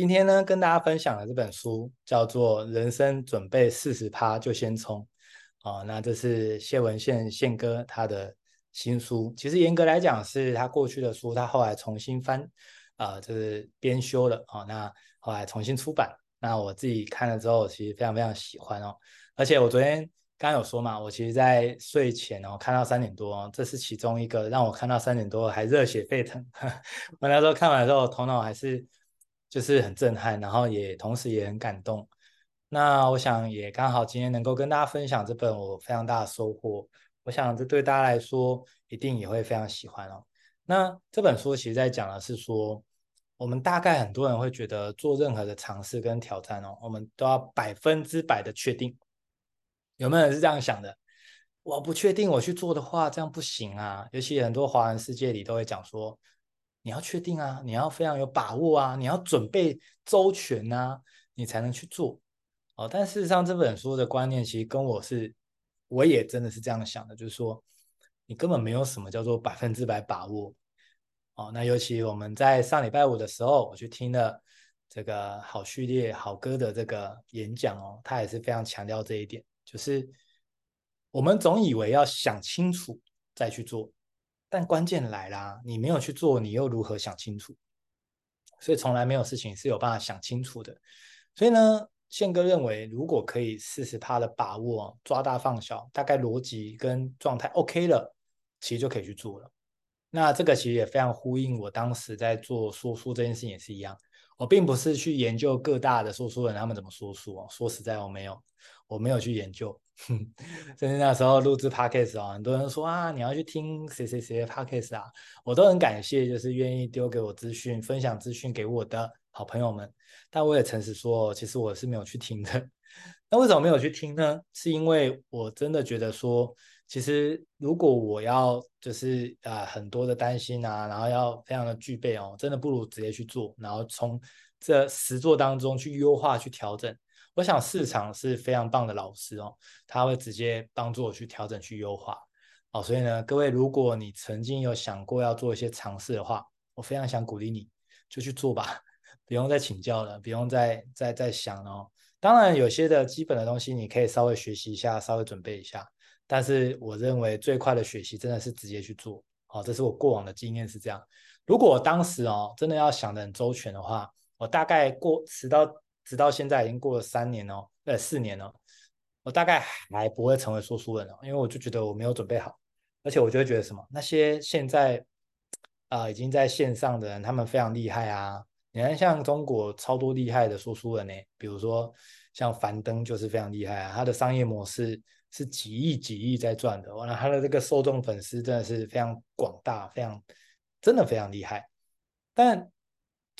今天呢，跟大家分享的这本书叫做《人生准备四十趴就先冲》哦，那这是谢文宪宪哥他的新书。其实严格来讲，是他过去的书，他后来重新翻，呃，就是编修了啊、哦。那后来重新出版。那我自己看了之后，其实非常非常喜欢哦。而且我昨天刚刚有说嘛，我其实在睡前哦看到三点多，这是其中一个让我看到三点多还热血沸腾。我那时候看完之后，头脑还是就是很震撼，然后也同时也很感动。那我想也刚好今天能够跟大家分享这本我非常大的收获，我想这对大家来说一定也会非常喜欢哦。那这本书其实在讲的是说。我们大概很多人会觉得做任何的尝试跟挑战哦，我们都要百分之百的确定。有没有人是这样想的？我不确定我去做的话，这样不行啊。尤其很多华人世界里都会讲说，你要确定啊，你要非常有把握啊，你要准备周全啊，你才能去做。哦，但事实上这本书的观念其实跟我是，我也真的是这样想的，就是说，你根本没有什么叫做百分之百把握。哦，那尤其我们在上礼拜五的时候，我去听了这个好序列好哥的这个演讲哦，他也是非常强调这一点，就是我们总以为要想清楚再去做，但关键来啦，你没有去做，你又如何想清楚？所以从来没有事情是有办法想清楚的。所以呢，宪哥认为，如果可以四十趴的把握，抓大放小，大概逻辑跟状态 OK 了，其实就可以去做了。那这个其实也非常呼应我当时在做说书这件事情也是一样，我并不是去研究各大的说书人他们怎么说书哦，说实在我没有，我没有去研究，哼甚至那时候录制 podcast 哦，很多人说啊，你要去听谁谁谁的 podcast 啊，我都很感谢，就是愿意丢给我资讯、分享资讯给我的好朋友们，但我也诚实说，其实我是没有去听的。那为什么没有去听呢？是因为我真的觉得说。其实，如果我要就是啊、很多的担心啊，然后要非常的具备哦，真的不如直接去做，然后从这实作当中去优化、去调整。我想市场是非常棒的老师哦，他会直接帮助我去调整、去优化。哦，所以呢，各位，如果你曾经有想过要做一些尝试的话，我非常想鼓励你，就去做吧，不用再请教了，不用再再再想了哦。当然，有些的基本的东西你可以稍微学习一下，稍微准备一下。但是我认为最快的学习真的是直接去做，好，这是我过往的经验是这样。如果我当时哦真的要想得很周全的话，我大概过直到直到现在已经过了三年哦，呃四年了，我大概还不会成为说书人了，因为我就觉得我没有准备好，而且我就会觉得什么那些现在啊、已经在线上的人，他们非常厉害啊，你看像中国超多厉害的说书人呢，比如说像樊登就是非常厉害啊，他的商业模式。是几亿几亿在赚的，完了他的这个受众粉丝真的是非常广大，非常真的非常厉害。但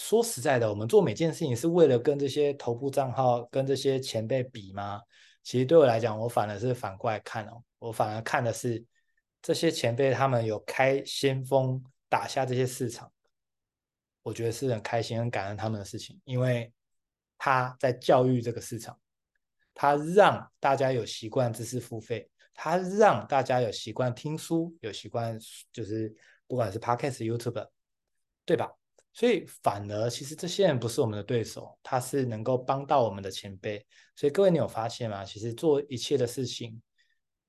说实在的，我们做每件事情是为了跟这些头部账号、跟这些前辈比吗？其实对我来讲，我反而是反过来看哦，我反而看的是这些前辈他们有开先锋打下这些市场，我觉得是很开心、很感恩他们的事情，因为他在教育这个市场。他让大家有习惯知识付费，他让大家有习惯听书，有习惯就是不管是 Podcast、YouTube，对吧？所以反而其实这些人不是我们的对手，他是能够帮到我们的前辈。所以各位，你有发现吗？其实做一切的事情，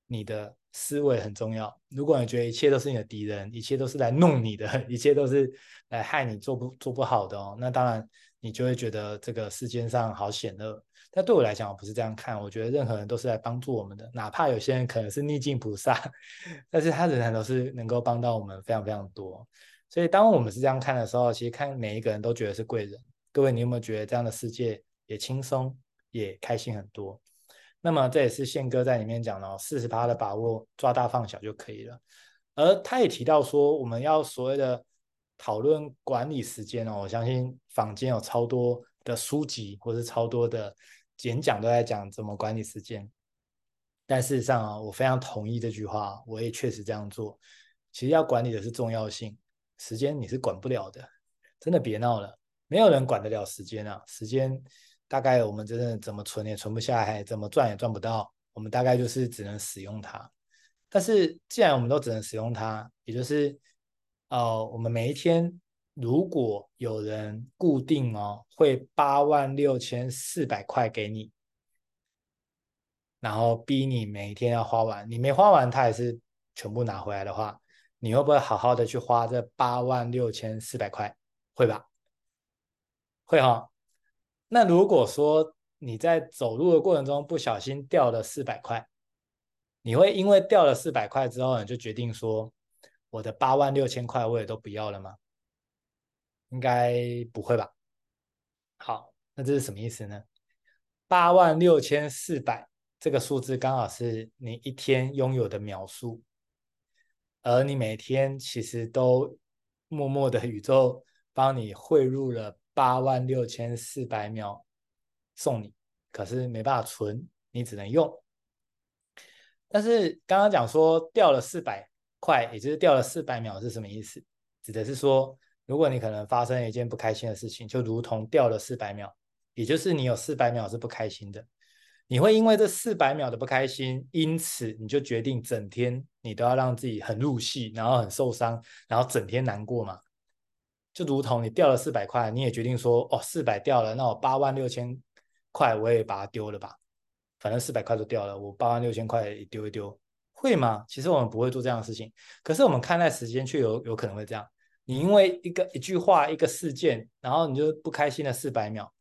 你的思维很重要。如果你觉得一切都是你的敌人，一切都是来弄你的，一切都是来害你做不做不好的哦，那当然你就会觉得这个世间上好险恶。但对我来讲，我不是这样看。我觉得任何人都是来帮助我们的，哪怕有些人可能是逆境菩萨，但是他仍然都是能够帮到我们非常非常多。所以，当我们是这样看的时候，其实看每一个人都觉得是贵人。各位，你有没有觉得这样的世界也轻松，也开心很多？那么，这也是宪哥在里面讲的哦，四十趴的把握，抓大放小就可以了。而他也提到说，我们要所谓的讨论管理时间哦，我相信坊间有超多的书籍，或是超多的。演讲都在讲怎么管理时间，但事实上啊，我非常同意这句话，我也确实这样做。其实要管理的是重要性，时间你是管不了的，真的别闹了，没有人管得了时间啊。时间大概我们真的怎么存也存不下来，怎么赚也赚不到，我们大概就是只能使用它。但是既然我们都只能使用它，也就是哦，我们每一天如果有人固定哦，会八万六千四百块给你，然后逼你每一天要花完，你没花完，他也是全部拿回来的话，你会不会好好的去花这八万六千四百块？会吧？会哈、哦。那如果说你在走路的过程中不小心掉了四百块，你会因为掉了四百块之后，你就决定说，我的八万六千块我也都不要了吗？应该不会吧？好，那这是什么意思呢？八万六千四百这个数字刚好是你一天拥有的秒数，而你每天其实都默默的宇宙帮你汇入了八万六千四百秒送你，可是没办法存，你只能用。但是刚刚讲说掉了四百块，也就是掉了四百秒是什么意思？指的是说。如果你可能发生一件不开心的事情，就如同掉了四百秒，也就是你有四百秒是不开心的，你会因为这四百秒的不开心，因此你就决定整天你都要让自己很入戏，然后很受伤，然后整天难过嘛？就如同你掉了四百块，你也决定说，哦，四百掉了，那我八万六千块我也把它丢了吧，反正四百块都掉了，我八万六千块也丢一丢，会吗？其实我们不会做这样的事情，可是我们看待时间却有有可能会这样。你因为一个一句话一个事件，然后你就不开心了四百秒，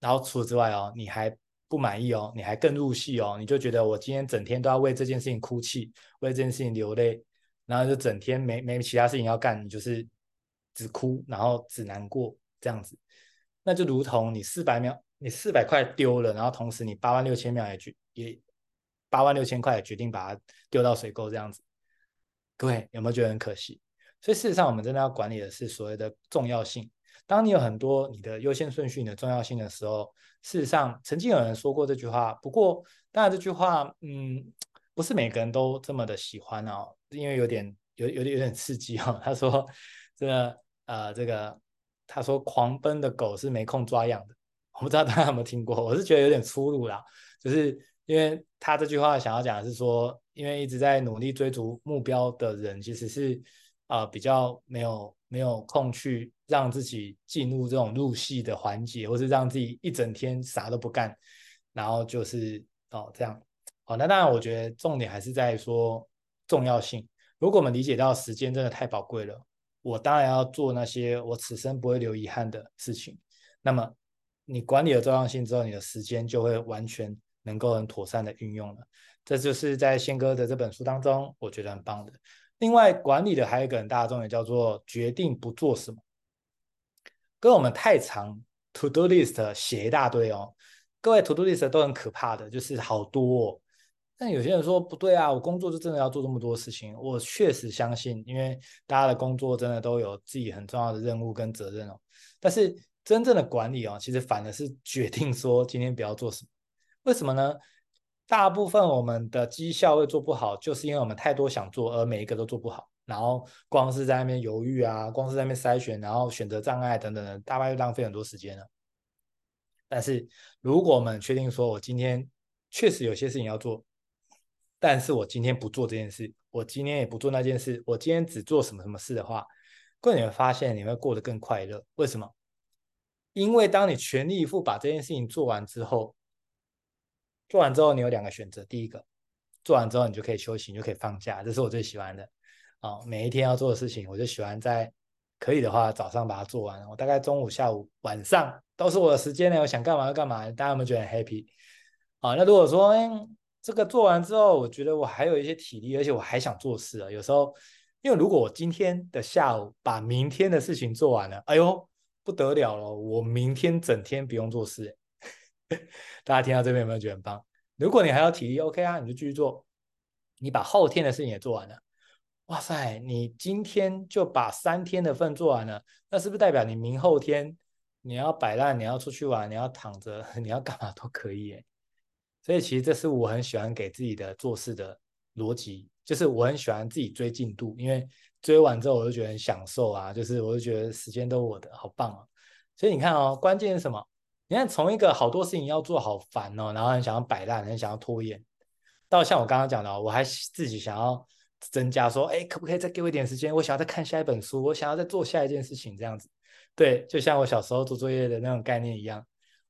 然后除此之外哦，你还不满意哦，你还更入戏哦，你就觉得我今天整天都要为这件事情哭泣，为这件事情流泪，然后就整天没没其他事情要干，你就是只哭，然后只难过这样子，那就如同你四百秒，你四百块丢了，然后同时你八万六千秒也决也八万六千块也决定把它丢到水沟这样子，各位有没有觉得很可惜？所以事实上，我们真的要管理的是所谓的重要性。当你有很多你的优先顺序、你的重要性的时候，事实上曾经有人说过这句话。不过，当然这句话，嗯，不是每个人都这么的喜欢哦，因为有点有有点有点刺激哦。他说，这个呃，这个他说，狂奔的狗是没空抓痒的。我不知道大家有没有听过，我是觉得有点粗鲁啦。就是因为他这句话想要讲的是说，因为一直在努力追逐目标的人，其实是。啊、呃，比较没有没有空去让自己进入这种入戏的环节，或是让自己一整天啥都不干，然后就是哦这样，好，那当然我觉得重点还是在说重要性。如果我们理解到时间真的太宝贵了，我当然要做那些我此生不会留遗憾的事情。那么你管理了重要性之后，你的时间就会完全能够很妥善的运用了。这就是在宪哥的这本书当中，我觉得很棒的。另外，管理的还有一个很大的重点，叫做决定不做什么。跟我们太长 to do list 写一大堆哦，各位 to do list 都很可怕的，就是好多哦。但有些人说不对啊，我工作就真的要做这么多事情。我确实相信，因为大家的工作真的都有自己很重要的任务跟责任哦。但是真正的管理哦，其实反而是决定说今天不要做什么。为什么呢？大部分我们的绩效会做不好，就是因为我们太多想做，而每一个都做不好。然后光是在那边犹豫啊，光是在那边筛选，然后选择障碍等等的，大概就浪费很多时间了。但是如果我们确定说，我今天确实有些事情要做，但是我今天不做这件事，我今天也不做那件事，我今天只做什么什么事的话，各位你会发现你会过得更快乐。为什么？因为当你全力以赴把这件事情做完之后。做完之后，你有两个选择。第一个，做完之后你就可以休息，你就可以放假，这是我最喜欢的啊、每一天要做的事情，我就喜欢在可以的话早上把它做完。我大概中午、下午、晚上都是我的时间呢，我想干嘛就干嘛。大家有没有觉得很 happy？啊、那如果说，哎，这个做完之后，我觉得我还有一些体力，而且我还想做事啊。有时候，因为如果我今天的下午把明天的事情做完了，哎呦，不得了了，我明天整天不用做事。大家听到这边有没有觉得很棒？如果你还有体力，OK 啊，你就继续做。你把后天的事情也做完了，哇塞，你今天就把三天的份做完了，那是不是代表你明后天你要摆烂，你要出去玩，你要躺着，你要干嘛都可以耶？所以其实这是我很喜欢给自己的做事的逻辑，就是我很喜欢自己追进度，因为追完之后我就觉得很享受啊，就是我就觉得时间都我的，好棒啊！所以你看哦，关键是什么？你看，从一个好多事情要做好烦哦，然后很想要摆烂，很想要拖延，到像我刚刚讲的，我还自己想要增加，说，哎，可不可以再给我一点时间？我想要再看下一本书，我想要再做下一件事情，这样子。对，就像我小时候做作业的那种概念一样。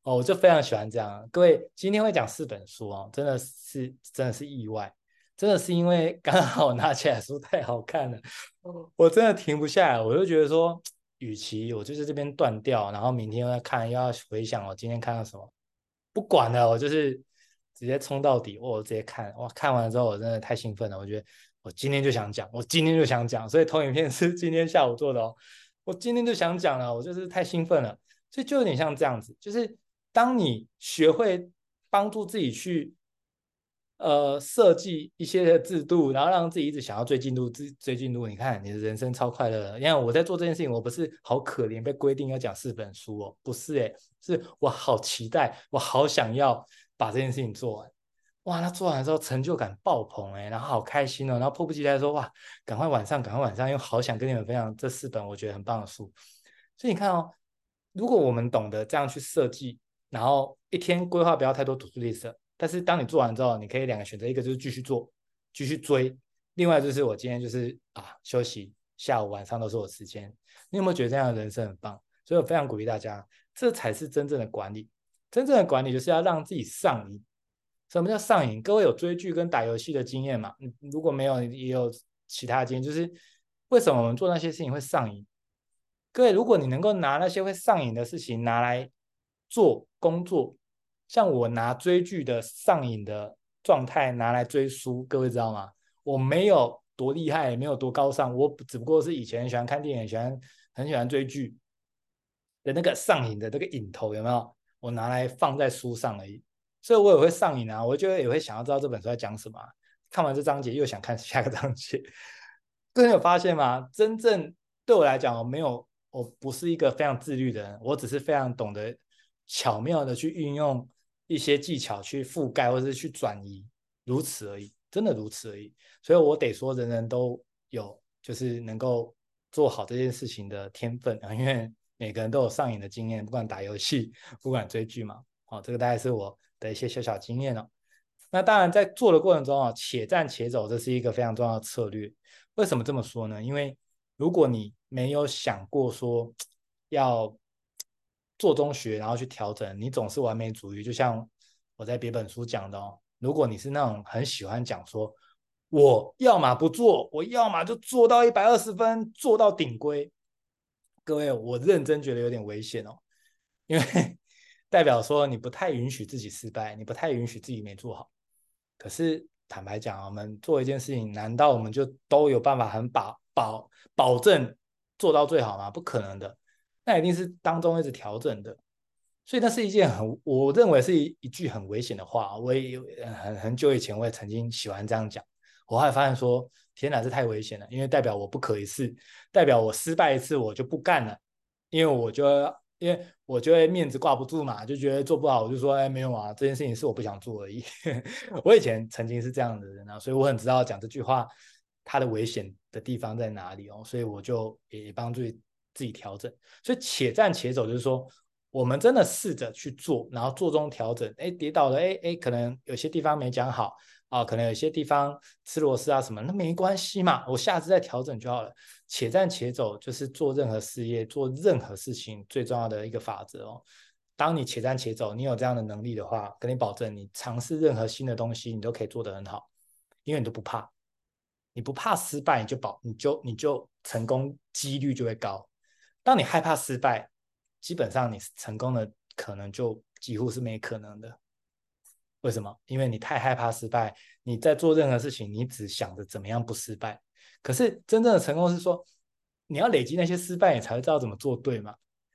哦，我就非常喜欢这样。各位，今天会讲四本书哦，真的是真的是意外，真的是因为刚好拿起来书太好看了，我真的停不下来。我就觉得说，与其我就是这边断掉，然后明天又要看，又要回想我今天看到什么，不管了，我就是直接冲到底，我直接看。哇，看完之后我真的太兴奋了，我觉得我今天就想讲，我今天就想讲，所以投影片是今天下午做的哦。我今天就想讲了，我就是太兴奋了，所以就有点像这样子，就是。当你学会帮助自己去呃设计一些制度，然后让自己一直想要追进度、追进度，你看你的人生超快乐。因为我在做这件事情，我不是好可怜被规定要讲四本书哦，不是诶，是我好期待，我好想要把这件事情做完。哇，那做完之后成就感爆棚诶，然后好开心哦，然后迫不及待说哇，赶快晚上，赶快晚上，又好想跟你们分享这四本我觉得很棒的书。所以你看哦，如果我们懂得这样去设计。然后一天规划不要太多读书 list，但是当你做完之后，你可以两个选择，一个就是继续做，继续追；另外就是我今天就是啊休息，下午晚上都是我时间。你有没有觉得这样的人生很棒？所以我非常鼓励大家，这才是真正的管理。真正的管理就是要让自己上瘾。什么叫上瘾？各位有追剧跟打游戏的经验吗？如果没有，也有其他经验，就是为什么我们做那些事情会上瘾？各位，如果你能够拿那些会上瘾的事情拿来做工作，像我拿追剧的上瘾的状态拿来追书，各位知道吗？我没有多厉害，也没有多高尚，我只不过是以前喜欢看电影，喜欢很喜欢追剧的那个上瘾的那个瘾头有没有？我拿来放在书上而已，所以我也会上瘾啊，我就也会想要知道这本书在讲什么，看完这章节又想看下个章节。各位有发现吗？真正对我来讲，我没有，我不是一个非常自律的人，我只是非常懂得。巧妙的去运用一些技巧去覆盖或者是去转移，如此而已，真的如此而已。所以我得说，人人都有就是能够做好这件事情的天分啊，因为每个人都有上瘾的经验，不管打游戏，不管追剧嘛。好，这个大概是我的一些小小经验了。那当然，在做的过程中啊，且战且走，这是一个非常重要的策略。为什么这么说呢？因为如果你没有想过说要。做中学，然后去调整。你总是完美主义，就像我在别本书讲的哦。如果你是那种很喜欢讲说，我要么不做，我要么就做到一百二十分，做到顶规。各位，我认真觉得有点危险哦，因为 代表说你不太允许自己失败，你不太允许自己没做好。可是坦白讲，我们做一件事情，难道我们就都有办法很保保保证做到最好吗？不可能的。那一定是当中一直调整的，所以那是一件很，我认为是一一句很危险的话。我也有很很久以前，我也曾经喜欢这样讲。我还发现说，天哪，这太危险了，因为代表我不可一世，代表我失败一次我就不干了，因为我就因为我觉得面子挂不住嘛，就觉得做不好，我就说，哎，没有啊，这件事情是我不想做而已。我以前曾经是这样的人啊，所以我很知道讲这句话它的危险的地方在哪里哦，所以我就也帮助。自己调整，所以且战且走，就是说，我们真的试着去做，然后做中调整。哎，跌倒了，哎哎，可能有些地方没讲好啊，可能有些地方吃螺丝啊什么，那没关系嘛，我下次再调整就好了。且战且走，就是做任何事业、做任何事情最重要的一个法则哦。当你且战且走，你有这样的能力的话，跟你保证，你尝试任何新的东西，你都可以做得很好，因为你都不怕，你不怕失败，你就保，你就你就成功几率就会高。当你害怕失败，基本上你成功的可能就几乎是没可能的。为什么？因为你太害怕失败，你在做任何事情，你只想着怎么样不失败。可是真正的成功是说，你要累积那些失败，你才会知道怎么做对嘛。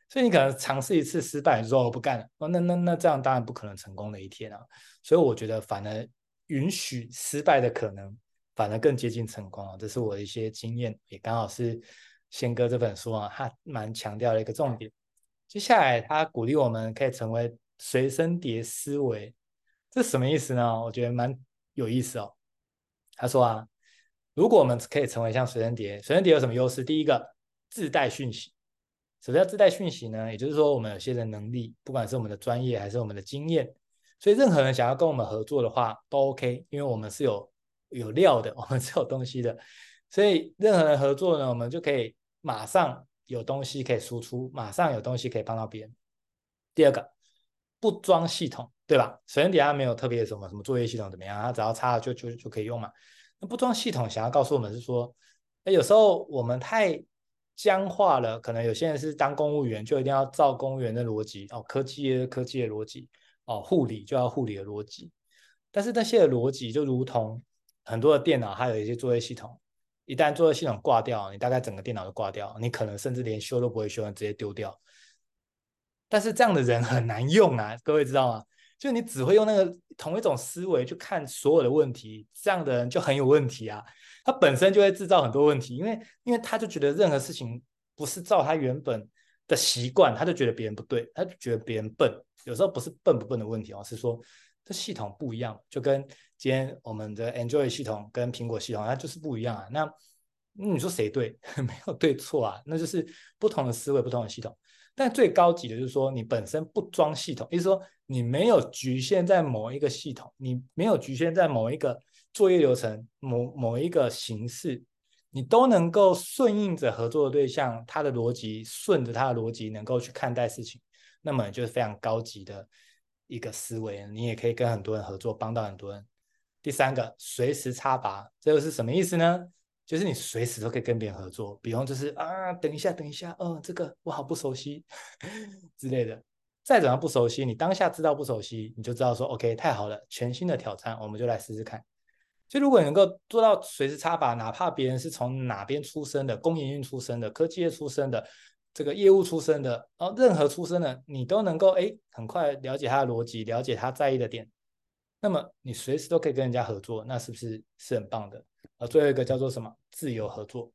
所以你可能尝试一次失败，你说我不干了，那那那这样当然不可能成功的一天啊。所以我觉得，反而允许失败的可能，反而更接近成功啊。这是我的一些经验，也刚好是。宪哥这本书啊，他蛮强调的一个重点。接下来，他鼓励我们可以成为随身碟思维，这什么意思呢？我觉得蛮有意思哦。他说啊，如果我们可以成为像随身碟，随身碟有什么优势？第一个，自带讯息。什么叫自带讯息呢？也就是说，我们有些的能力，不管是我们的专业还是我们的经验，所以任何人想要跟我们合作的话，都 OK，因为我们是有有料的，我们是有东西的，所以任何人合作呢，我们就可以马上有东西可以输出，马上有东西可以帮到别人。第二个，不装系统，对吧？首先底下没有特别什么什么作业系统怎么样，它只要插了就就就可以用嘛。那不装系统，想要告诉我们是说，哎，有时候我们太僵化了，可能有些人是当公务员就一定要照公务员的逻辑哦，科技的科技的逻辑哦，护理就要护理的逻辑。但是那些的逻辑就如同很多的电脑，还有一些作业系统，一旦作业系统挂掉，你大概整个电脑都挂掉，你可能甚至连修都不会修，直接丢掉。但是这样的人很难用啊，各位知道吗？就你只会用那个同一种思维去看所有的问题，这样的人就很有问题啊。他本身就会制造很多问题，因为因为他就觉得任何事情不是照他原本的习惯，他就觉得别人不对，他就觉得别人笨。有时候不是笨不笨的问题哦，是说这系统不一样，就跟今天我们的 Android 系统跟苹果系统它就是不一样啊。那你说谁对？没有对错啊，那就是不同的思维，不同的系统。但最高级的就是说，你本身不装系统，意思说你没有局限在某一个系统，你没有局限在某一个作业流程、某某一个形式，你都能够顺应着合作的对象，他的逻辑，顺着他的逻辑，能够去看待事情，那么就是非常高级的一个思维。你也可以跟很多人合作，帮到很多人。第三个，随时插拔，这又是什么意思呢？就是你随时都可以跟别人合作，比方就是啊，等一下，等一下，嗯，这个我好不熟悉 之类的。再怎么不熟悉，你当下知道不熟悉，你就知道说 OK，太好了，全新的挑战，我们就来试试看。就如果能够做到随时插拔，哪怕别人是从哪边出生的，工研院出身的，科技业出身的，这个业务出身的，哦，任何出身的，你都能够哎，很快了解他的逻辑，了解他在意的点，那么你随时都可以跟人家合作，那是不是是很棒的？啊最后一个叫做什么？自由合作，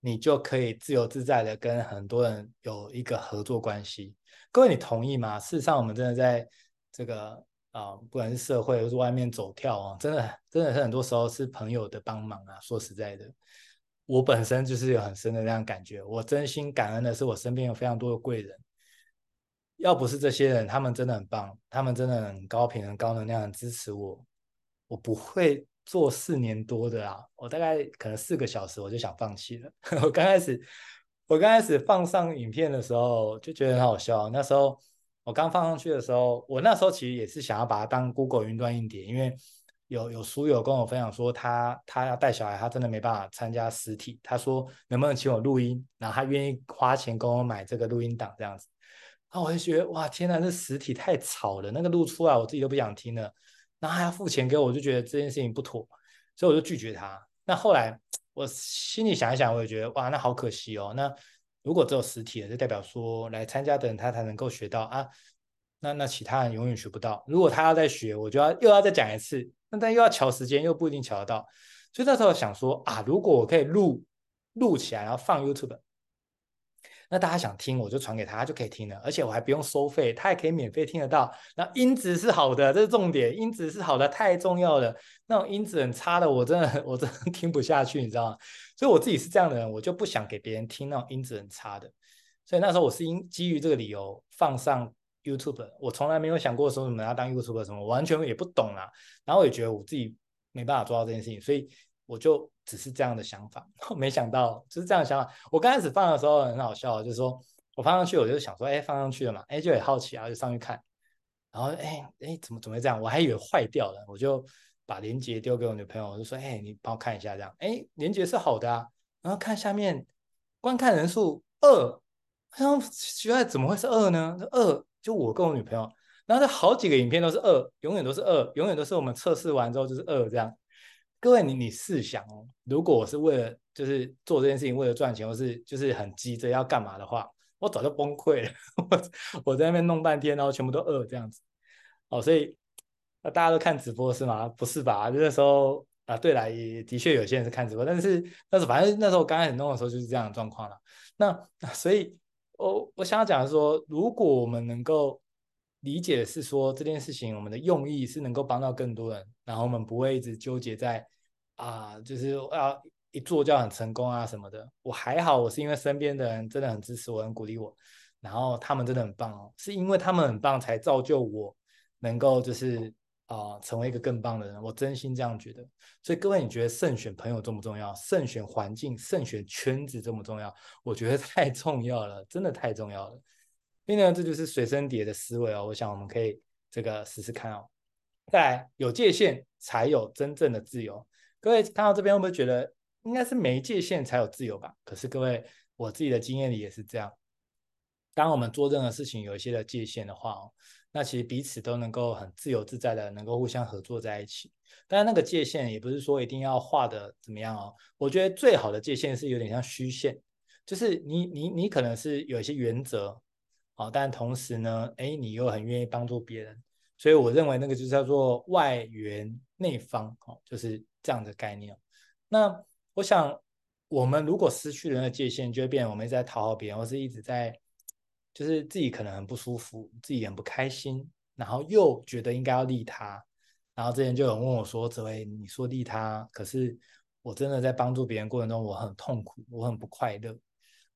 你就可以自由自在的跟很多人有一个合作关系。各位，你同意吗？事实上，我们真的在这个啊，不管是社会或是外面走跳啊，真的真的是很多时候是朋友的帮忙啊。说实在的，我本身就是有很深的这样感觉。我真心感恩的是，我身边有非常多的贵人。要不是这些人，他们真的很棒，他们真的很高频、很高能量，很支持我，我不会。做四年多的啊，我大概可能四个小时我就想放弃了。我刚开始，我刚开始放上影片的时候就觉得很好笑。那时候我刚放上去的时候，我那时候其实也是想要把它当 Google 云端硬碟，因为有有书友跟我分享说他他要带小孩，他真的没办法参加实体。他说能不能请我录音，然后他愿意花钱跟我买这个录音档这样子。然后我就觉得哇，天哪，这实体太吵了，那个录出来我自己都不想听了。然后还要付钱给我，我就觉得这件事情不妥，所以我就拒绝他。那后来我心里想一想，我也觉得哇，那好可惜哦。那如果只有实体的，就代表说来参加的人他才能够学到啊。那那其他人永远学不到。如果他要再学，我就要又要再讲一次，那但又要瞧时间，又不一定瞧得到。所以那时候想说啊，如果我可以录录起来，然后放 YouTube。那大家想听，我就传给他，他就可以听了，而且我还不用收费，他也可以免费听得到。那音质是好的，这是重点，音质是好的，太重要了。那种音质很差的，我真的 我真的听不下去，你知道吗？所以我自己是这样的人，我就不想给别人听那种音质很差的。所以那时候我是因基于这个理由放上 YouTube，我从来没有想过说什么要当 YouTube 什么，完全也不懂啦。然后我也觉得我自己没办法做到这件事情，所以我就。只是这样的想法，没想到就是这样想法。我刚开始放的时候很好笑，就是说我放上去，我就想说，哎，放上去了嘛，哎，就很好奇啊，就上去看，然后，哎，哎，怎么怎么会这样？我还以为坏掉了，我就把链接丢给我女朋友，我就说，哎，你帮我看一下，这样，哎，链接是好的啊，然后看下面观看人数二，然后奇怪怎么会是二呢？二就我跟我女朋友，然后这好几个影片都是二，永远都是二，永远都是我们测试完之后就是二这样。各位，你你试想哦，如果我是为了就是做这件事情，为了赚钱，或是就是很急着要干嘛的话，我早就崩溃了。我我在那边弄半天，然后全部都饿这样子。哦，所以大家都看直播是吗？不是吧？那时候啊，对了，也的确有些人是看直播，但是但是反正那时候刚开始弄的时候就是这样的状况了。那所以，我我想要讲的说，如果我们能够。理解的是说这件事情，我们的用意是能够帮到更多人，然后我们不会一直纠结在啊，就是要一做就要很成功啊什么的。我还好，我是因为身边的人真的很支持我，很鼓励我，然后他们真的很棒哦，是因为他们很棒才造就我能够就是啊、成为一个更棒的人。我真心这样觉得。所以各位，你觉得慎选朋友重不重要？慎选环境、慎选圈子重不重要？我觉得太重要了，真的太重要了。所以呢，这就是随身碟的思维哦。我想我们可以这个试试看哦。再来，有界限才有真正的自由。各位看到这边会不会觉得应该是没界限才有自由吧？可是各位，我自己的经验里也是这样。当我们做任何事情有一些的界限的话哦，那其实彼此都能够很自由自在的能够互相合作在一起。但是那个界限也不是说一定要画的怎么样哦。我觉得最好的界限是有点像虚线，就是你你你可能是有一些原则，哦，但同时呢，哎，你又很愿意帮助别人。所以我认为那个就叫做外圆内方，哦，就是这样的概念。那我想，我们如果失去了那个界限，就会变成我们一直在讨好别人，或是一直在，就是自己可能很不舒服，自己很不开心，然后又觉得应该要利他。然后之前就有人问我说：“哲维，你说利他，可是我真的在帮助别人过程中，我很痛苦，我很不快乐。”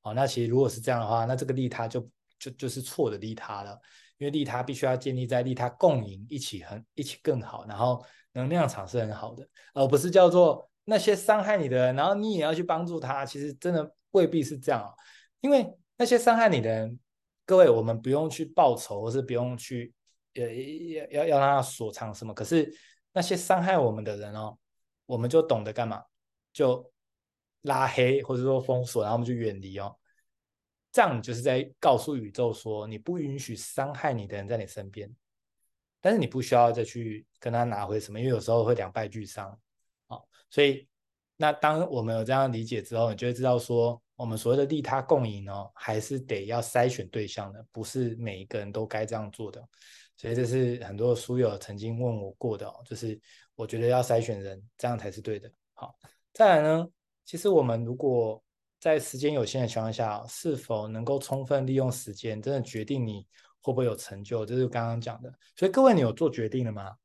哦，那其实如果是这样的话，那这个利他就就就是错的利他了。因为利他必须要建立在利他共赢，一起很一起更好，然后能量场是很好的，而不是叫做那些伤害你的人，然后你也要去帮助他。其实真的未必是这样啊，因为那些伤害你的人，各位我们不用去报仇，或是不用去呃要要要让他索偿什么。可是那些伤害我们的人哦，我们就懂得干嘛，就拉黑或者说封锁，然后我们就远离哦。这样你就是在告诉宇宙说，你不允许伤害你的人在你身边，但是你不需要再去跟他拿回什么，因为有时候会两败俱伤啊。所以，那当我们有这样理解之后，你就会知道说，我们所谓的利他共赢哦，还是得要筛选对象的，不是每一个人都该这样做的。所以这是很多书友曾经问我过的哦，就是我觉得要筛选人，这样才是对的。好，再来呢，其实我们如果在时间有限的情况下，是否能够充分利用时间，真的决定你会不会有成就，这是刚刚讲的。所以各位，你有做决定了吗？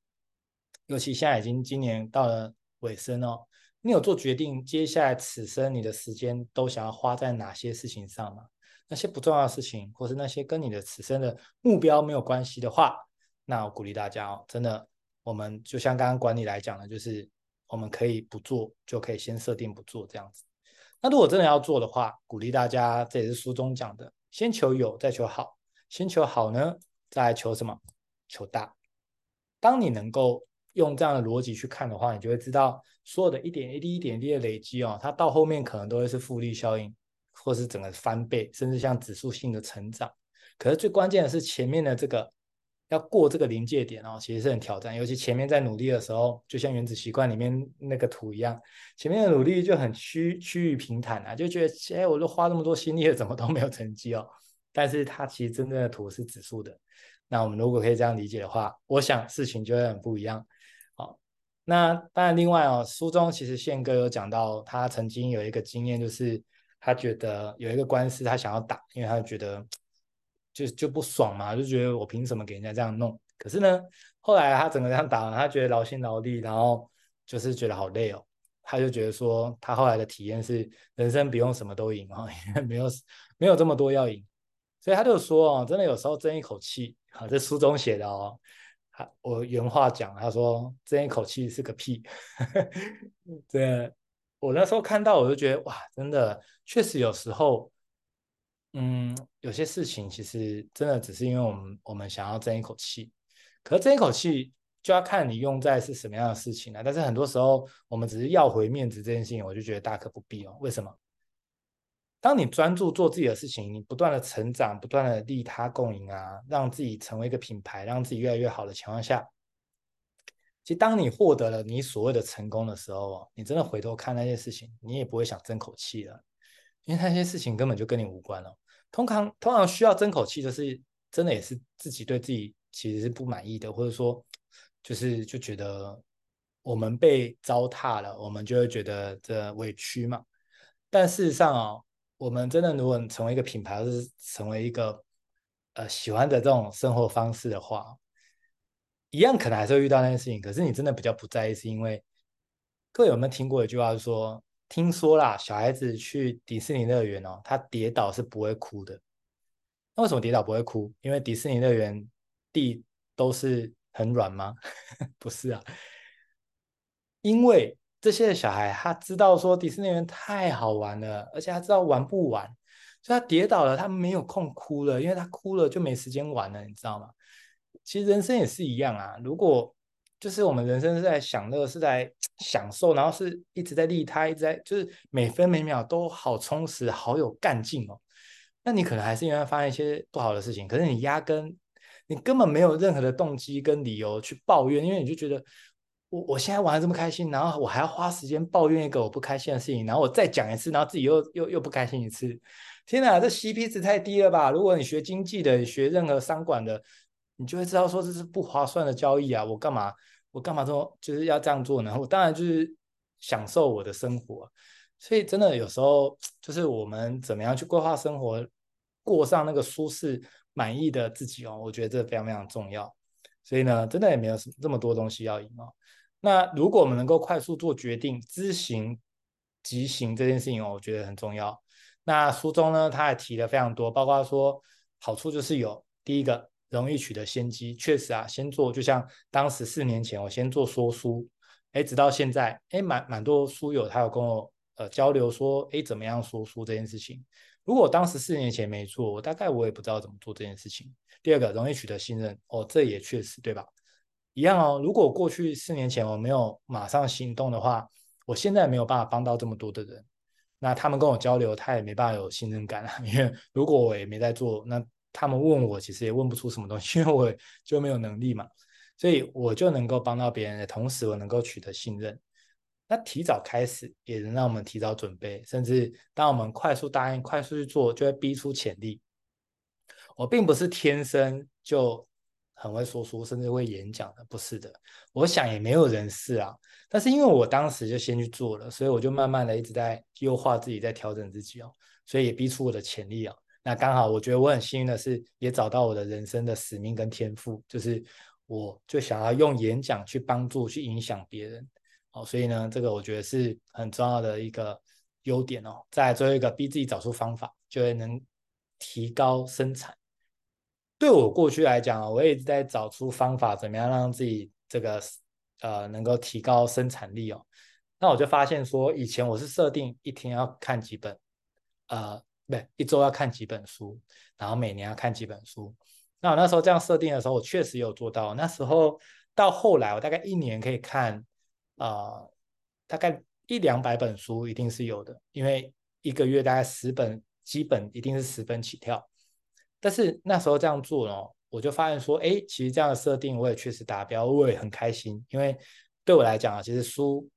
尤其现在已经今年到了尾声哦，你有做决定，接下来此生你的时间都想要花在哪些事情上吗？那些不重要的事情，或是那些跟你的此生的目标没有关系的话，那我鼓励大家哦，真的，我们就像刚刚管理来讲的，就是我们可以不做，就可以先设定不做这样子。那如果真的要做的话，鼓励大家，这也是书中讲的，先求有，再求好。先求好呢，再求什么？求大。当你能够用这样的逻辑去看的话，你就会知道，所有的一点一滴、一点一滴的累积哦，它到后面可能都会是复利效应，或是整个翻倍，甚至像指数性的成长。可是最关键的是前面的这个。要过这个临界点哦，其实是很挑战，尤其前面在努力的时候，就像原子习惯里面那个图一样，前面的努力就很趋趋于平坦啊，就觉得哎，我都花那么多心力了，怎么都没有成绩哦。但是它其实真正的图是指数的，那我们如果可以这样理解的话，我想事情就会很不一样。好，那当然另外哦，书中其实宪哥有讲到，他曾经有一个经验，就是他觉得有一个官司他想要打，因为他觉得。就就不爽嘛，就觉得我凭什么给人家这样弄？可是呢，后来他整个这样打完，他觉得劳心劳力，然后就是觉得好累哦。他就觉得说，他后来的体验是，人生不用什么都赢啊，没有没有这么多要赢。所以他就说哦，真的有时候争一口气啊，这书中写的哦，他我原话讲，他说争一口气是个屁。对，我那时候看到，我就觉得哇，真的确实有时候。嗯，有些事情其实真的只是因为我们我们想要争一口气，可是争一口气就要看你用在是什么样的事情了。但是很多时候我们只是要回面子这件事情，我就觉得大可不必哦。为什么？当你专注做自己的事情，你不断的成长，不断的利他共赢啊，让自己成为一个品牌，让自己越来越好的情况下，其实当你获得了你所谓的成功的时候，你真的回头看那些事情，你也不会想争口气了，因为那些事情根本就跟你无关了。通常通常需要争口气，就是真的也是自己对自己其实是不满意的，或者说就是就觉得我们被糟蹋了，我们就会觉得这委屈嘛。但事实上哦，我们真的如果成为一个品牌，或是成为一个呃喜欢的这种生活方式的话，一样可能还是会遇到那件事情。可是你真的比较不在意，是因为各位有没有听过一句话，说？听说啦，小孩子去迪士尼乐园哦，他跌倒是不会哭的。那为什么跌倒不会哭？因为迪士尼乐园地都是很软吗？不是啊，因为这些小孩他知道说迪士尼乐园太好玩了，而且他知道玩不完，所以他跌倒了，他没有空哭了，因为他哭了就没时间玩了，你知道吗？其实人生也是一样啊，如果就是我们人生是在享乐，是在享受，然后是一直在利他，一直在就是每分每秒都好充实，好有干劲哦。那你可能还是因为发生一些不好的事情，可是你压根你根本没有任何的动机跟理由去抱怨，因为你就觉得我我现在玩的这么开心，然后我还要花时间抱怨一个我不开心的事情，然后我再讲一次，然后自己又又又不开心一次。天哪，这 CP 值太低了吧？如果你学经济的，学任何商管的。你就会知道说，这是不划算的交易啊！我干嘛我干嘛说就是要这样做呢？我当然就是享受我的生活。所以真的有时候就是我们怎么样去规划生活，过上那个舒适满意的自己哦，我觉得这非常非常重要。所以呢，真的也没有什这么多东西要赢哦。那如果我们能够快速做决定，知行即行这件事情哦，我觉得很重要。那书中呢，他也提了非常多，包括说好处就是有第一个。容易取得先机，确实啊，先做就像当时四年前我先做说书，哎，直到现在，哎，蛮蛮多书友他有跟我呃交流说，哎，怎么样说书这件事情。如果当时四年前没做，我大概我也不知道怎么做这件事情。第二个，容易取得信任，哦，这也确实对吧？一样哦，如果过去四年前我没有马上行动的话，我现在没有办法帮到这么多的人，那他们跟我交流，他也没办法有信任感啊，因为如果我也没在做，那。他们问我，其实也问不出什么东西，因为我就没有能力嘛，所以我就能够帮到别人的同时，我能够取得信任。那提早开始，也能让我们提早准备，甚至当我们快速答应、快速去做，就会逼出潜力。我并不是天生就很会说书，甚至会演讲的，不是的。我想也没有人是啊，但是因为我当时就先去做了，所以我就慢慢的一直在优化自己，在调整自己哦，所以也逼出我的潜力啊。那刚好，我觉得我很幸运的是，也找到我的人生的使命跟天赋，就是我就想要用演讲去帮助、去影响别人。好，所以呢，这个我觉得是很重要的一个优点哦。再来最后一个，逼自己找出方法，就会能提高生产。对我过去来讲，我一直在找出方法，怎么样让自己这个呃能够提高生产力哦。那我就发现说，以前我是设定一天要看几本，呃。对，一周要看几本书，然后每年要看几本书。那我那时候这样设定的时候，我确实有做到。那时候到后来，我大概一年可以看啊、大概一两百本书，一定是有的。因为一个月大概十本，基本一定是十本起跳。但是那时候这样做呢，我就发现说，哎，其实这样的设定我也确实达标，我也很开心。因为对我来讲啊，其实书。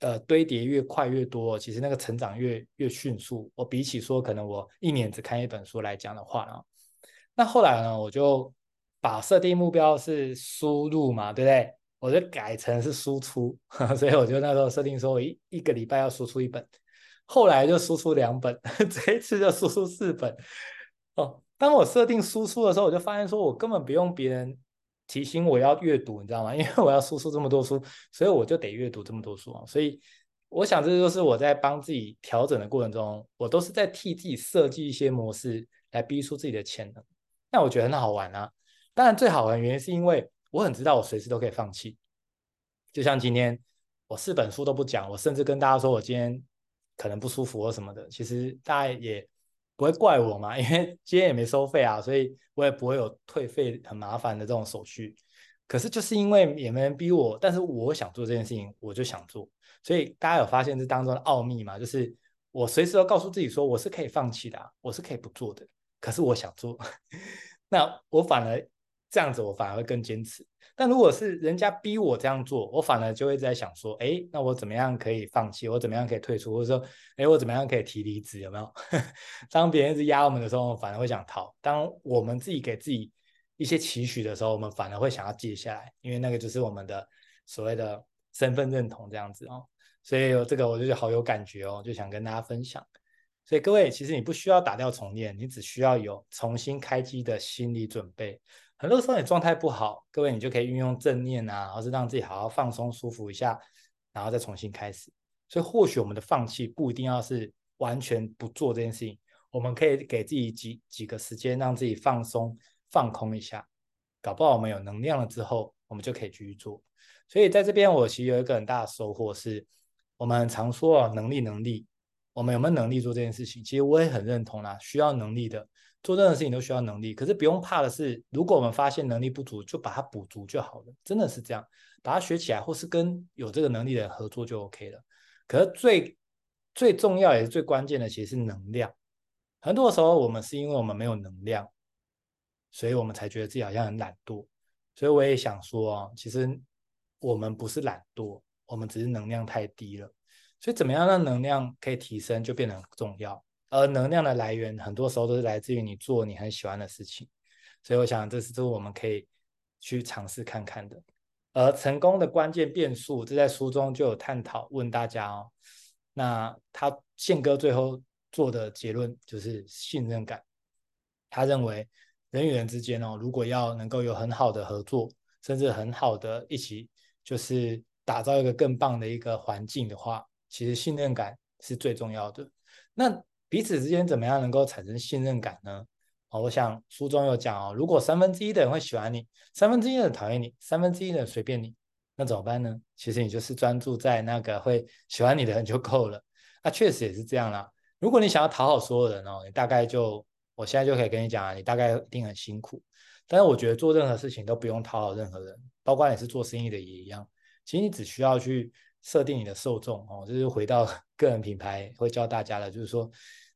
呃，堆叠越快越多，其实那个成长越越迅速。我比起说可能我一年只看一本书来讲的话呢，那后来呢，我就把设定目标是输入嘛，对不对？我就改成是输出，所以我就那时候设定说我一一个礼拜要输出一本，后来就输出两本，这一次就输出四本。哦，当我设定输出的时候，我就发现说我根本不用别人。提醒我要阅读，你知道吗？因为我要输出这么多书，所以我就得阅读这么多书啊。所以我想，这就是我在帮自己调整的过程中，我都是在替自己设计一些模式，来逼出自己的潜能。那我觉得很好玩啊。当然，最好玩的原因是因为我很知道我随时都可以放弃。就像今天，我四本书都不讲，我甚至跟大家说我今天可能不舒服或什么的，其实大家也。不会怪我嘛？因为今天也没收费啊，所以我也不会有退费很麻烦的这种手续。可是就是因为也没人逼我，但是我想做这件事情，我就想做。所以大家有发现这当中的奥秘吗？就是我随时都告诉自己说，我是可以放弃的啊，我是可以不做的。可是我想做，那我反而这样子，我反而会更坚持。但如果是人家逼我这样做，我反而就会在想说，哎，那我怎么样可以放弃？我怎么样可以退出？或者说，哎，我怎么样可以提离职？有没有？当别人一直压我们的时候，反而会想逃；当我们自己给自己一些期许的时候，我们反而会想要接下来，因为那个就是我们的所谓的身份认同这样子哦。所以这个我就觉得好有感觉哦，就想跟大家分享。所以各位，其实你不需要打掉重练，你只需要有重新开机的心理准备。很多时候你状态不好，各位你就可以运用正念啊，或是让自己好好放松、舒服一下，然后再重新开始。所以或许我们的放弃不一定要是完全不做这件事情，我们可以给自己几几个时间，让自己放松、放空一下。搞不好我们有能量了之后，我们就可以继续做。所以在这边，我其实有一个很大的收获是，我们常说啊，能力能力，我们有没有能力做这件事情？其实我也很认同啦，需要能力的，做任何事情都需要能力。可是不用怕的是，如果我们发现能力不足，就把它补足就好了，真的是这样，把它学起来，或是跟有这个能力的人合作就 OK 了。可是最最重要也是最关键的，其实是能量。很多时候我们是因为我们没有能量，所以我们才觉得自己好像很懒惰。所以我也想说哦，其实我们不是懒惰，我们只是能量太低了。所以怎么样让能量可以提升，就变得很重要。而能量的来源，很多时候都是来自于你做你很喜欢的事情。所以我想，这是这是我们可以去尝试看看的。而成功的关键变数，这在书中就有探讨，问大家哦。那他宪哥最后。做的结论就是信任感。他认为人与人之间哦，如果要能够有很好的合作，甚至很好的一起，就是打造一个更棒的一个环境的话，其实信任感是最重要的。那彼此之间怎么样能够产生信任感呢？哦，我想书中有讲哦，如果三分之一的人会喜欢你，三分之一的人讨厌你，三分之一的人随便你，那怎么办呢？其实你就是专注在那个会喜欢你的人就够了。那确实也是这样啦。如果你想要讨好所有人哦，你大概就，我现在就可以跟你讲啊，你大概一定很辛苦。但是我觉得做任何事情都不用讨好任何人，包括你是做生意的也一样。其实你只需要去设定你的受众哦，就是回到个人品牌会教大家的，就是说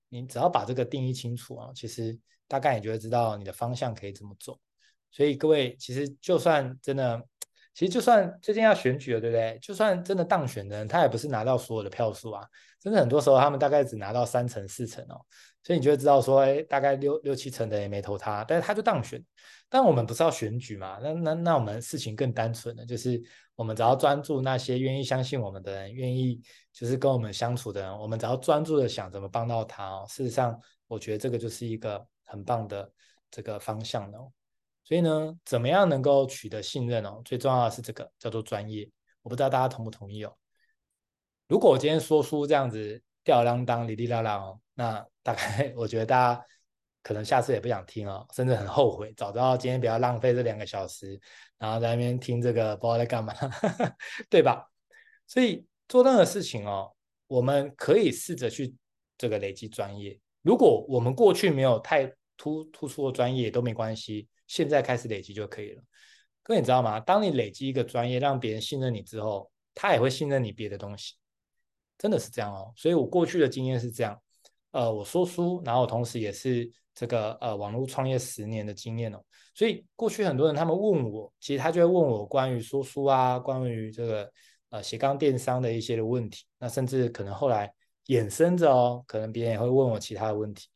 你只要把这个定义清楚啊，其实大概你就会知道你的方向可以怎么走。所以各位，其实就算真的。其实就算最近要选举了，对不对？就算真的当选的人，他也不是拿到所有的票数啊。真的很多时候，他们大概只拿到三成、四成哦。所以你就会知道说，哎，大概六六七成的人也没投他，但是他就当选。但我们不是要选举嘛？那那那我们事情更单纯的，就是我们只要专注那些愿意相信我们的人，愿意就是跟我们相处的人，我们只要专注的想怎么帮到他哦。事实上，我觉得这个就是一个很棒的这个方向哦。所以呢，怎么样能够取得信任哦？最重要的是这个叫做专业。我不知道大家同不同意哦。如果我今天说书这样子吊儿郎当、哩哩啦啦哦，那大概 我觉得大家可能下次也不想听哦，甚至很后悔，早知道今天不要浪费这两个小时，然后在那边听这个不知道在干嘛，对吧？所以做任何事情哦，我们可以试着去这个累积专业。如果我们过去没有太突突出的专业都没关系。现在开始累积就可以了。各位你知道吗？当你累积一个专业，让别人信任你之后，他也会信任你别的东西，真的是这样哦。所以我过去的经验是这样，呃，我说书，然后同时也是这个呃网络创业十年的经验哦。所以过去很多人他们问我，其实他就会问我关于说书啊，关于这个呃斜杠电商的一些的问题。那甚至可能后来衍生着哦，可能别人也会问我其他的问题。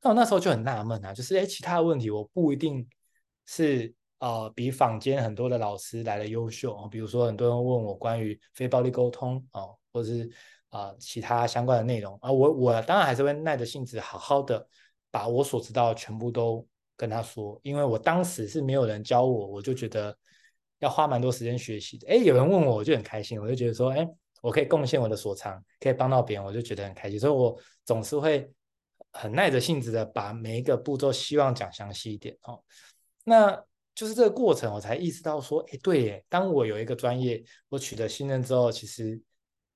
那我那时候就很纳闷啊，就是哎，其他的问题我不一定是呃比坊间很多的老师来的优秀啊，比如说很多人问我关于非暴力沟通啊，或者是啊、呃、其他相关的内容啊，我我当然还是会耐着性子好好的把我所知道的全部都跟他说，因为我当时是没有人教我，我就觉得要花蛮多时间学习的。哎，有人问我，我就很开心，我就觉得说，哎，我可以贡献我的所长，可以帮到别人，我就觉得很开心，所以我总是会。很耐着性子的把每一个步骤希望讲详细一点哦，那就是这个过程，我才意识到说，哎，对耶，当我有一个专业，我取得信任之后，其实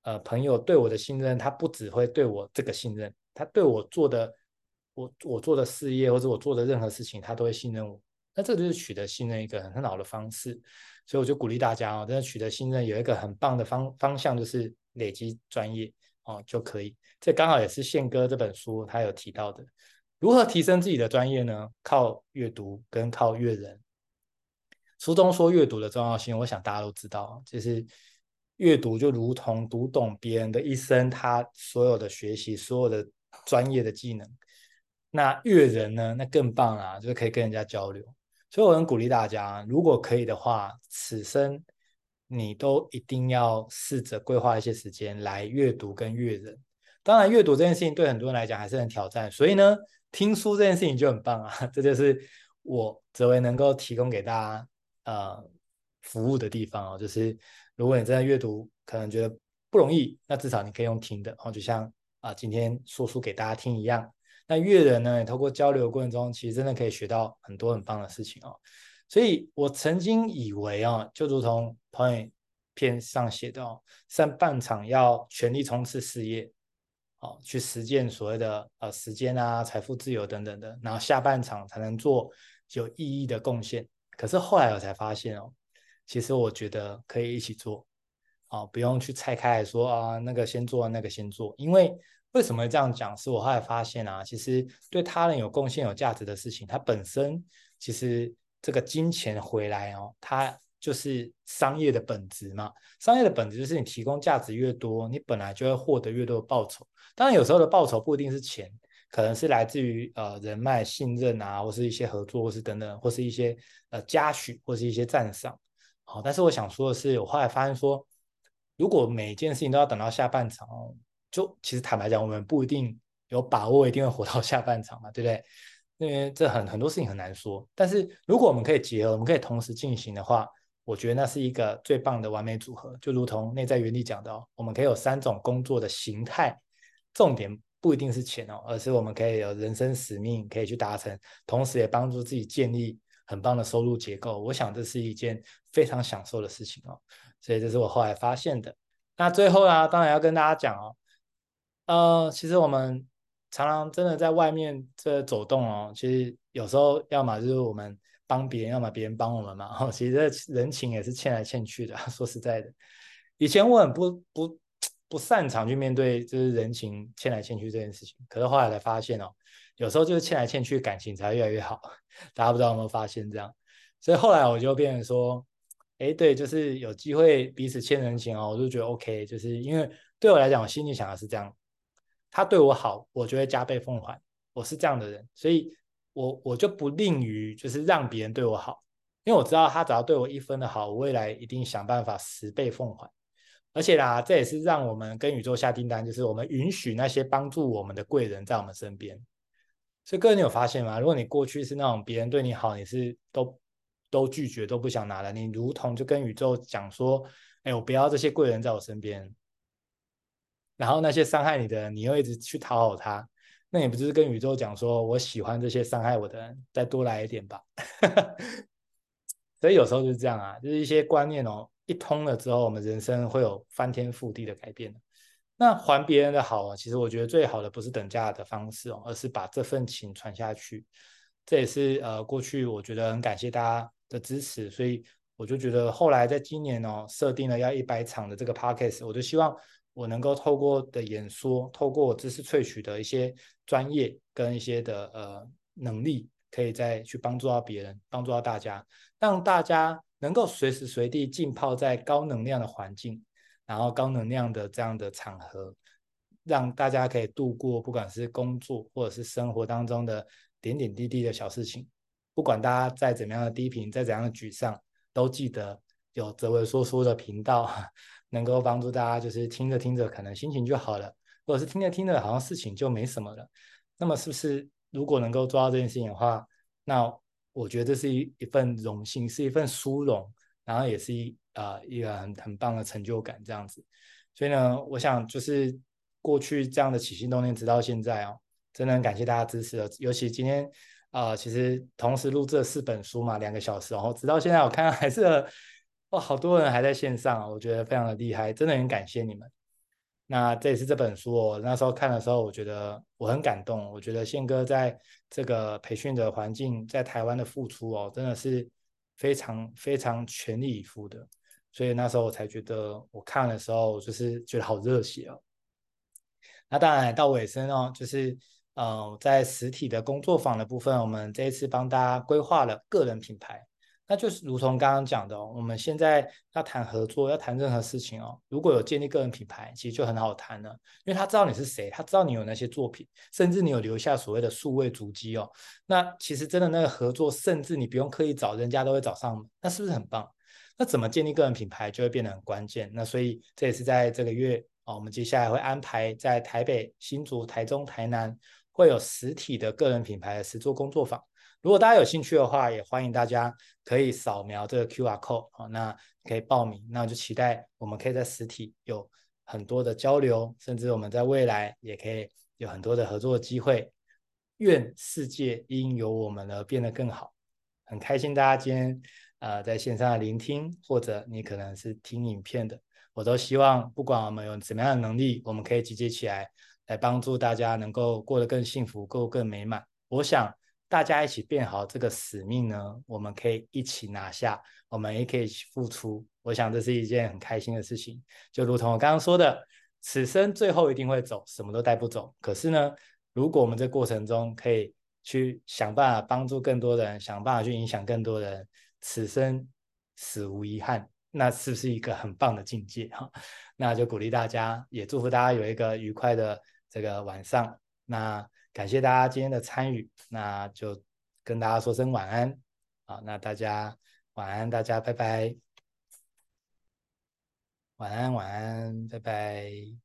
呃，朋友对我的信任，他不只会对我这个信任，他对我做的我我做的事业或者我做的任何事情，他都会信任我。那这就是取得信任一个很很好的方式，所以我就鼓励大家哦，真的取得信任有一个很棒的方方向，就是累积专业哦就可以。这刚好也是宪哥这本书他有提到的，如何提升自己的专业呢？靠阅读跟靠阅人。书中说阅读的重要性，我想大家都知道，就是阅读就如同读懂别人的一生，他所有的学习，所有的专业的技能。那阅人呢？那更棒啊，就是可以跟人家交流。所以我很鼓励大家，如果可以的话，此生你都一定要试着规划一些时间来阅读跟阅人。当然，阅读这件事情对很多人来讲还是很挑战，所以呢，听书这件事情就很棒啊！这就是我泽维能够提供给大家呃服务的地方哦。就是如果你真的阅读可能觉得不容易，那至少你可以用听的哦，就像啊、今天说书给大家听一样。那阅人呢，也透过交流过程中，其实真的可以学到很多很棒的事情哦。所以我曾经以为啊，就如同导演片上写的哦，上半场要全力冲刺事业，哦，去实践所谓的呃时间啊、财富自由等等的，然后下半场才能做有意义的贡献。可是后来我才发现哦，其实我觉得可以一起做，哦，不用去拆开来说啊，那个先做，那个先做。因为为什么这样讲？是我后来发现啊，其实对他人有贡献、有价值的事情，它本身其实。这个金钱回来哦，它就是商业的本质嘛。商业的本质就是你提供价值越多，你本来就会获得越多的报酬。当然，有时候的报酬不一定是钱，可能是来自于呃人脉、信任啊，或是一些合作，或是等等，或是一些呃嘉许，或是一些赞赏。好，但是我想说的是，我后来发现说，如果每件事情都要等到下半场哦，就其实坦白讲，我们不一定有把握一定会活到 下半场嘛，对不对？因为这很很多事情很难说，但是如果我们可以结合，我们可以同时进行的话，我觉得那是一个最棒的完美组合。就如同内在原理讲的哦，我们可以有三种工作的形态，重点不一定是钱哦，而是我们可以有人生使命可以去达成，同时也帮助自己建立很棒的收入结构。我想这是一件非常享受的事情哦，所以这是我后来发现的。那最后呢，当然要跟大家讲哦，呃，其实我们。常常真的在外面这走动哦，其实有时候要么就是我们帮别人，要么别人帮我们嘛。哦，其实人情也是欠来欠去的。说实在的，以前我很不不不擅长去面对就是人情欠来欠去这件事情，可是后来才发现哦，有时候就是欠来欠去，感情才越来越好。大家不知道有没有发现这样？所以后来我就变成说，哎，对，就是有机会彼此欠人情哦，我就觉得 OK，就是因为对我来讲，我心里想的是这样。他对我好，我就会加倍奉还。我是这样的人，所以我我就不吝于就是让别人对我好，因为我知道他只要对我一分的好，我未来一定想办法十倍奉还。而且啦，这也是让我们跟宇宙下订单，就是我们允许那些帮助我们的贵人在我们身边。所以各位，你有发现吗？如果你过去是那种别人对你好，你是都都拒绝都不想拿的，你如同就跟宇宙讲说：“哎，我不要这些贵人在我身边。”然后那些伤害你的人，你又一直去讨好他，那你不就是跟宇宙讲说，我喜欢这些伤害我的人，再多来一点吧？所以有时候就是这样啊，就是一些观念哦，一通了之后，我们人生会有翻天覆地的改变。那还别人的好啊，其实我觉得最好的不是等价的方式哦，而是把这份情传下去。这也是呃过去我觉得很感谢大家的支持，所以我就觉得后来在今年哦，设定了要一百场的这个 podcast，我就希望。我能够透过的演说，透过我知识萃取的一些专业跟一些的呃能力，可以再去帮助到别人，帮助到大家，让大家能够随时随地浸泡在高能量的环境，然后高能量的这样的场合，让大家可以度过不管是工作或者是生活当中的点点滴滴的小事情，不管大家再怎么样的低频，再怎样的沮丧，都记得有哲维说书的频道。能够帮助大家，就是听着听着，可能心情就好了，或者是听着听着，好像事情就没什么了。那么，是不是如果能够做到这件事情的话，那我觉得这是一一份荣幸，是一份殊荣，然后也是一啊、呃、一个很很棒的成就感这样子。所以呢，我想就是过去这样的起心动念，直到现在哦，真的很感谢大家支持了。尤其今天啊、其实同时录这四本书嘛，两个小时，然后直到现在我看还是。哦，好多人还在线上，我觉得非常的厉害，真的很感谢你们。那这也是这本书，我那时候看的时候，我觉得我很感动。我觉得宪哥在这个培训的环境，在台湾的付出哦，真的是非常非常全力以赴的。所以那时候我才觉得，我看的时候就是觉得好热血哦。那当然到尾声哦，就是呃，在实体的工作坊的部分，我们这一次帮大家规划了个人品牌。那就是如同刚刚讲的，我们现在要谈合作，要谈任何事情哦，如果有建立个人品牌，其实就很好谈了，因为他知道你是谁，他知道你有那些作品，甚至你有留下所谓的数位足迹哦。那其实真的那个合作，甚至你不用刻意找，人家都会找上，那是不是很棒？那怎么建立个人品牌就会变得很关键。那所以这也是在这个月哦，我们接下来会安排在台北、新竹、台中、台南会有实体的个人品牌的实作工作坊。如果大家有兴趣的话，也欢迎大家可以扫描这个 QR code 啊，那可以报名。那就期待我们可以在实体有很多的交流，甚至我们在未来也可以有很多的合作机会。愿世界因有我们而变得更好。很开心大家今天呃在线上的聆听，或者你可能是听影片的，我都希望不管我们有怎么样的能力，我们可以集结起来，来帮助大家能够过得更幸福，过更美满。我想大家一起变好这个使命呢，我们可以一起拿下，我们也可以付出。我想这是一件很开心的事情，就如同我刚刚说的，此生最后一定会走，什么都带不走。可是呢，如果我们这过程中可以去想办法帮助更多人，想办法去影响更多人，此生死无遗憾，那是不是一个很棒的境界哈？那就鼓励大家，也祝福大家有一个愉快的这个晚上。那感谢大家今天的参与，那就跟大家说声晚安。好，那大家晚安，大家拜拜。晚安，晚安，拜拜。